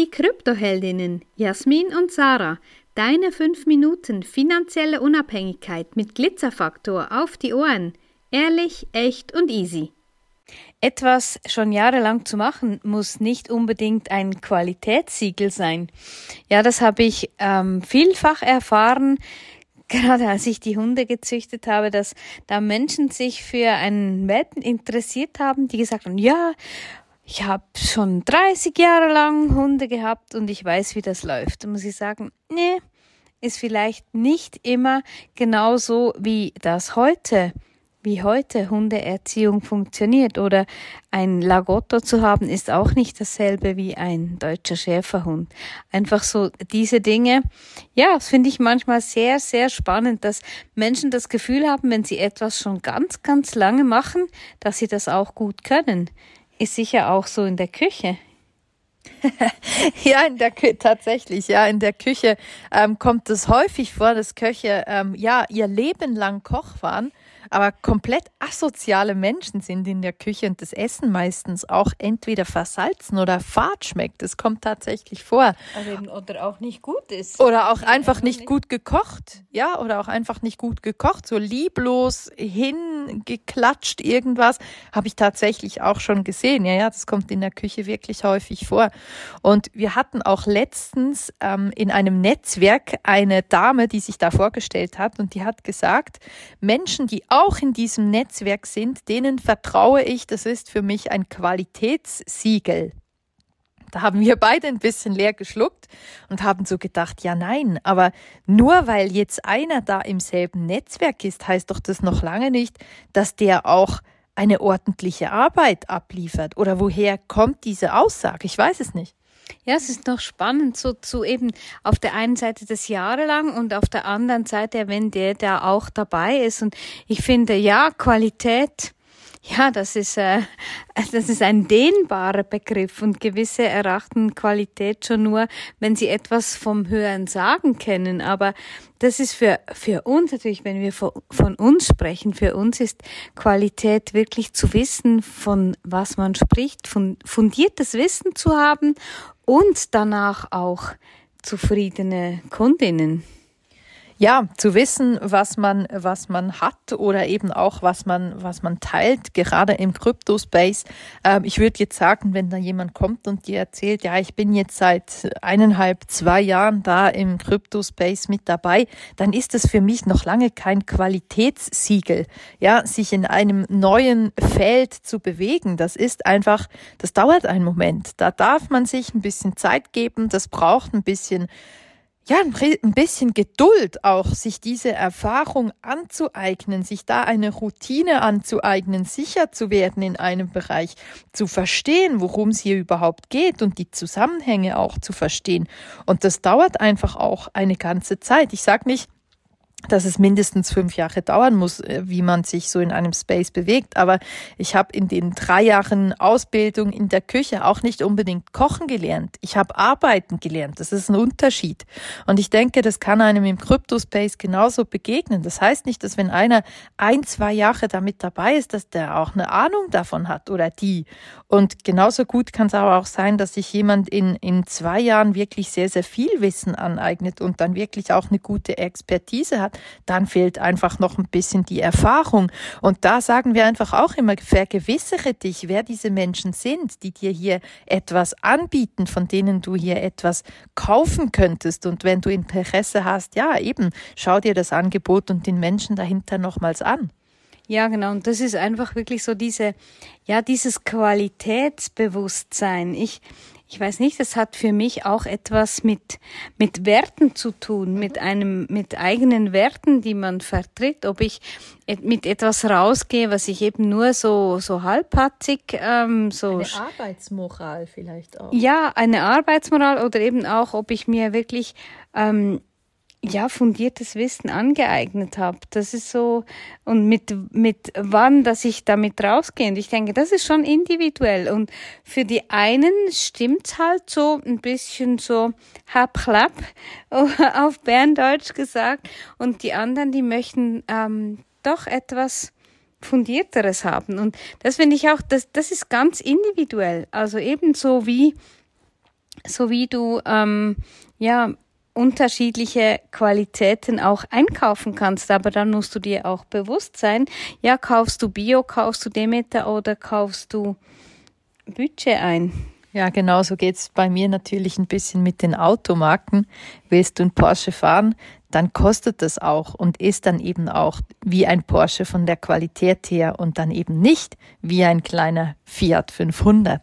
Die Kryptoheldinnen Jasmin und Sarah, deine 5 Minuten finanzielle Unabhängigkeit mit Glitzerfaktor auf die Ohren. Ehrlich, echt und easy. Etwas schon jahrelang zu machen, muss nicht unbedingt ein Qualitätssiegel sein. Ja, das habe ich ähm, vielfach erfahren, gerade als ich die Hunde gezüchtet habe, dass da Menschen sich für einen Welpen interessiert haben, die gesagt haben, ja, ich habe schon 30 Jahre lang Hunde gehabt und ich weiß, wie das läuft. Da muss ich sagen, nee, ist vielleicht nicht immer genauso wie das heute wie heute Hundeerziehung funktioniert oder ein Lagotto zu haben ist auch nicht dasselbe wie ein deutscher Schäferhund. Einfach so diese Dinge. Ja, das finde ich manchmal sehr, sehr spannend, dass Menschen das Gefühl haben, wenn sie etwas schon ganz, ganz lange machen, dass sie das auch gut können. Ist sicher auch so in der Küche. ja, in der Kü tatsächlich, ja, in der Küche ähm, kommt es häufig vor, dass Köche ähm, ja ihr Leben lang Koch waren aber komplett asoziale Menschen sind in der Küche und das Essen meistens auch entweder versalzen oder fad schmeckt. Das kommt tatsächlich vor. Also oder auch nicht gut ist. Oder auch einfach nicht gut gekocht. Ja, oder auch einfach nicht gut gekocht. So lieblos hingeklatscht irgendwas habe ich tatsächlich auch schon gesehen. Ja, ja, das kommt in der Küche wirklich häufig vor. Und wir hatten auch letztens ähm, in einem Netzwerk eine Dame, die sich da vorgestellt hat und die hat gesagt, Menschen, die auch in diesem Netzwerk sind, denen vertraue ich, das ist für mich ein Qualitätssiegel. Da haben wir beide ein bisschen leer geschluckt und haben so gedacht, ja nein, aber nur weil jetzt einer da im selben Netzwerk ist, heißt doch das noch lange nicht, dass der auch eine ordentliche Arbeit abliefert. Oder woher kommt diese Aussage? Ich weiß es nicht. Ja, es ist noch spannend, so zu eben auf der einen Seite das jahrelang und auf der anderen Seite, wenn der da auch dabei ist. Und ich finde, ja, Qualität, ja, das ist, äh, das ist ein dehnbarer Begriff und gewisse erachten Qualität schon nur, wenn sie etwas vom Hören sagen kennen. Aber das ist für, für uns natürlich, wenn wir von, von uns sprechen, für uns ist Qualität wirklich zu wissen, von was man spricht, von fundiertes Wissen zu haben und danach auch zufriedene Kundinnen. Ja, zu wissen, was man, was man hat oder eben auch, was man, was man teilt, gerade im Crypto-Space. Ähm, ich würde jetzt sagen, wenn da jemand kommt und dir erzählt, ja, ich bin jetzt seit eineinhalb, zwei Jahren da im Crypto-Space mit dabei, dann ist das für mich noch lange kein Qualitätssiegel. Ja, sich in einem neuen Feld zu bewegen, das ist einfach, das dauert einen Moment. Da darf man sich ein bisschen Zeit geben, das braucht ein bisschen ja, ein bisschen Geduld auch, sich diese Erfahrung anzueignen, sich da eine Routine anzueignen, sicher zu werden in einem Bereich, zu verstehen, worum es hier überhaupt geht und die Zusammenhänge auch zu verstehen. Und das dauert einfach auch eine ganze Zeit. Ich sage nicht, dass es mindestens fünf Jahre dauern muss, äh, wie man sich so in einem Space bewegt. Aber ich habe in den drei Jahren Ausbildung in der Küche auch nicht unbedingt kochen gelernt. Ich habe arbeiten gelernt. Das ist ein Unterschied. Und ich denke, das kann einem im Crypto-Space genauso begegnen. Das heißt nicht, dass wenn einer ein, zwei Jahre damit dabei ist, dass der auch eine Ahnung davon hat oder die. Und genauso gut kann es aber auch sein, dass sich jemand in, in zwei Jahren wirklich sehr, sehr viel Wissen aneignet und dann wirklich auch eine gute Expertise hat. Dann fehlt einfach noch ein bisschen die Erfahrung. Und da sagen wir einfach auch immer, vergewissere dich, wer diese Menschen sind, die dir hier etwas anbieten, von denen du hier etwas kaufen könntest. Und wenn du Interesse hast, ja, eben, schau dir das Angebot und den Menschen dahinter nochmals an. Ja, genau. Und das ist einfach wirklich so diese, ja, dieses Qualitätsbewusstsein. Ich, ich weiß nicht, das hat für mich auch etwas mit, mit Werten zu tun, mit einem, mit eigenen Werten, die man vertritt. Ob ich mit etwas rausgehe, was ich eben nur so, so halbpatzig, ähm, so. Eine Arbeitsmoral vielleicht auch. Ja, eine Arbeitsmoral oder eben auch, ob ich mir wirklich, ähm, ja, fundiertes Wissen angeeignet habe. Das ist so, und mit, mit wann, dass ich damit rausgehe. Und ich denke, das ist schon individuell. Und für die einen stimmt's halt so ein bisschen so hab klapp auf Berndeutsch gesagt. Und die anderen, die möchten ähm, doch etwas fundierteres haben. Und das finde ich auch, das, das ist ganz individuell. Also ebenso wie sowie du ähm, ja unterschiedliche Qualitäten auch einkaufen kannst. Aber dann musst du dir auch bewusst sein, ja, kaufst du Bio, kaufst du Demeter oder kaufst du Budget ein? Ja, genau so geht's bei mir natürlich ein bisschen mit den Automarken. Willst du ein Porsche fahren, dann kostet das auch und ist dann eben auch wie ein Porsche von der Qualität her und dann eben nicht wie ein kleiner Fiat 500.